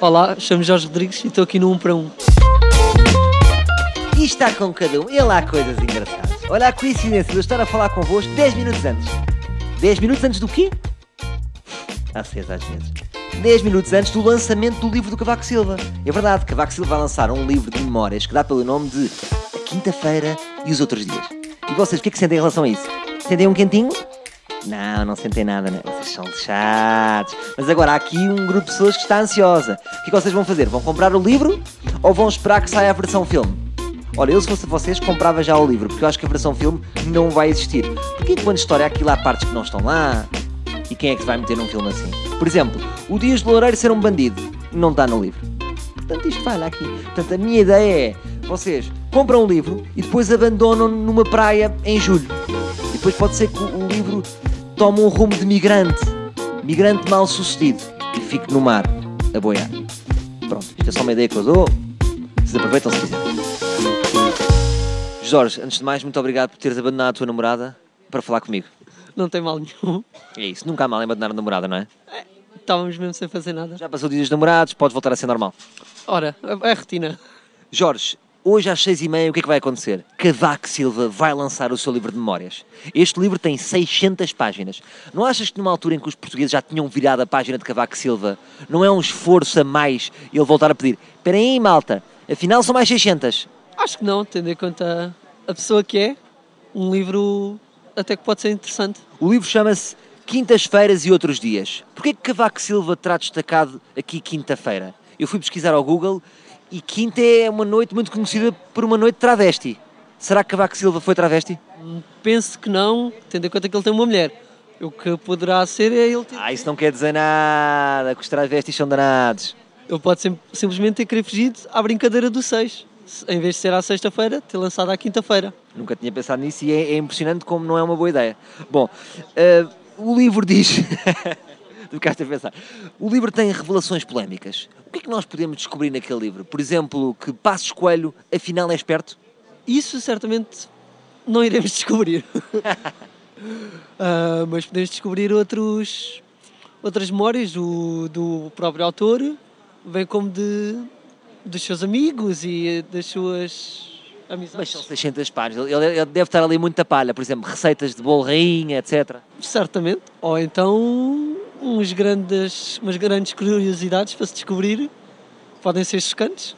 Olá, chamo Jorge Rodrigues e estou aqui no 1 para 1. E está com cada um. E lá há coisas engraçadas. Olha a coincidência de eu estar a falar convosco 10 minutos antes. 10 minutos antes do quê? Há seis às vezes. 10 minutos antes do lançamento do livro do Cavaco Silva. É verdade, Cavaco Silva vai lançar um livro de memórias que dá pelo nome de A Quinta-feira e os Outros Dias. E vocês, o que é que sentem em relação a isso? Sentem um quentinho? Não, não sentem nada, né? Vocês são chatos. Mas agora há aqui um grupo de pessoas que está ansiosa. O que é que vocês vão fazer? Vão comprar o livro ou vão esperar que saia a versão filme? Olha, eu se fosse vocês comprava já o livro, porque eu acho que a versão filme não vai existir. Porque quando história aquilo há partes que não estão lá. E quem é que vai meter num filme assim? Por exemplo, o Dias de Loureiro ser um bandido. Não está no livro. Portanto, isto falha aqui. Portanto, a minha ideia é: vocês compram o livro e depois abandonam numa praia em julho. E depois pode ser que o livro tome um rumo de migrante. Migrante mal sucedido. E fique no mar, a boiar. Pronto, isto é só uma ideia que eu dou. Vocês aproveitam se quiserem. Jorge, antes de mais, muito obrigado por teres abandonado a tua namorada para falar comigo. Não tem mal nenhum. É isso, nunca há mal em abandonar a namorada, não é? Estávamos mesmo sem fazer nada. Já passou dias namorados, pode voltar a ser normal. Ora, é a rotina. Jorge, hoje às seis e meia o que é que vai acontecer? Cavaco Silva vai lançar o seu livro de memórias. Este livro tem 600 páginas. Não achas que numa altura em que os portugueses já tinham virado a página de Cavaco Silva, não é um esforço a mais ele voltar a pedir? Espera aí, malta, afinal são mais 600. Acho que não, tendo em conta a pessoa que é, um livro até que pode ser interessante. O livro chama-se Quintas-feiras e Outros Dias. Porquê que Cavaco Silva terá destacado aqui quinta-feira? Eu fui pesquisar ao Google e quinta é uma noite muito conhecida por uma noite travesti. Será que Cavaco Silva foi travesti? Penso que não, tendo em conta que ele tem uma mulher. O que poderá ser é ele ter... Ah, isso não quer dizer nada, que os travestis são danados. Ele pode sim- simplesmente ter querido fugir à brincadeira do 6. Em vez de ser à sexta-feira, ter lançado à quinta-feira. Nunca tinha pensado nisso e é, é impressionante como não é uma boa ideia. Bom, eh, o livro diz. tu ficaste a pensar. O livro tem revelações polémicas. O que é que nós podemos descobrir naquele livro? Por exemplo, que Passos Coelho afinal é esperto? Isso certamente não iremos descobrir. Ah, mas podemos descobrir outros, outras memórias do, do próprio autor, bem como de, dos seus amigos e das suas Mas amizades. são 600 páginas. Ele, ele deve estar ali muita palha. Por exemplo, receitas de bolo rainha, etc. Certamente. Ou então uns grandes, umas grandes curiosidades para se descobrir. Podem ser chocantes.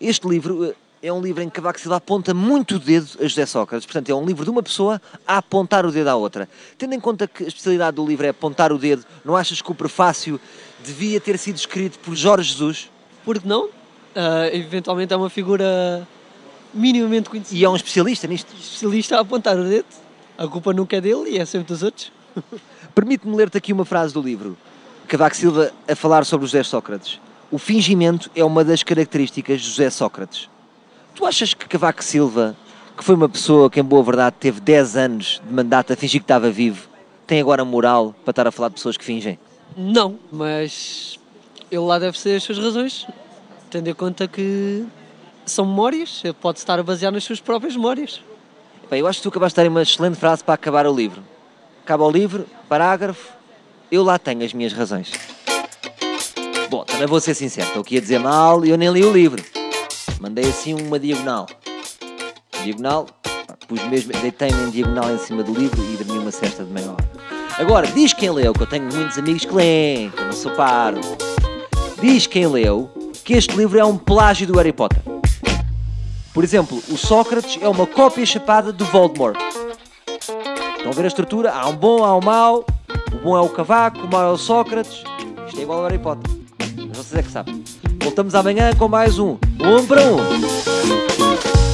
Este livro eh, é um livro em que Cavaco Silva aponta muito o dedo a José Sócrates. Portanto, é um livro de uma pessoa a apontar o dedo à outra. Tendo em conta que a especialidade do livro é apontar o dedo, não achas que o prefácio devia ter sido escrito por Jorge Jesus? Porque não? Ah, eventualmente é uma figura minimamente conhecida. E é um especialista nisto. especialista a apontar o dedo. A culpa nunca é dele e é sempre dos outros. Permite-me ler-te aqui uma frase do livro. Cavaco Silva a falar sobre José Sócrates. O fingimento é uma das características de José Sócrates. Tu achas que Cavaco Silva, que foi uma pessoa que em boa verdade teve 10 anos de mandato a fingir que estava vivo, tem agora moral para estar a falar de pessoas que fingem? Não, mas ele lá deve ser as suas razões, tendo em conta que são memórias, ele pode estar a basear nas suas próprias memórias. Bem, eu acho que tu acabaste de dar uma excelente frase para acabar o livro. Acaba o livro, parágrafo, eu lá tenho as minhas razões. Bom, também vou ser sincero, estou aqui a dizer mal e eu nem li o livro. Mandei assim uma diagonal. Diagonal, pus mesmo, deitei-me em diagonal em cima do livro e dormi uma cesta de meia hora. Agora, diz quem leu, que eu tenho muitos amigos que leem, que eu não sou paro. Diz quem leu que este livro é um plágio do Harry Potter. Por exemplo, o Sócrates é uma cópia chapada do Voldemort. Estão a ver a estrutura? Há um bom, há um mau. O bom é o Cavaco, o mau é o Sócrates. Isto é igual ao Harry Potter. Mas vocês é que sabem. Voltamos amanhã com mais um. Um para um.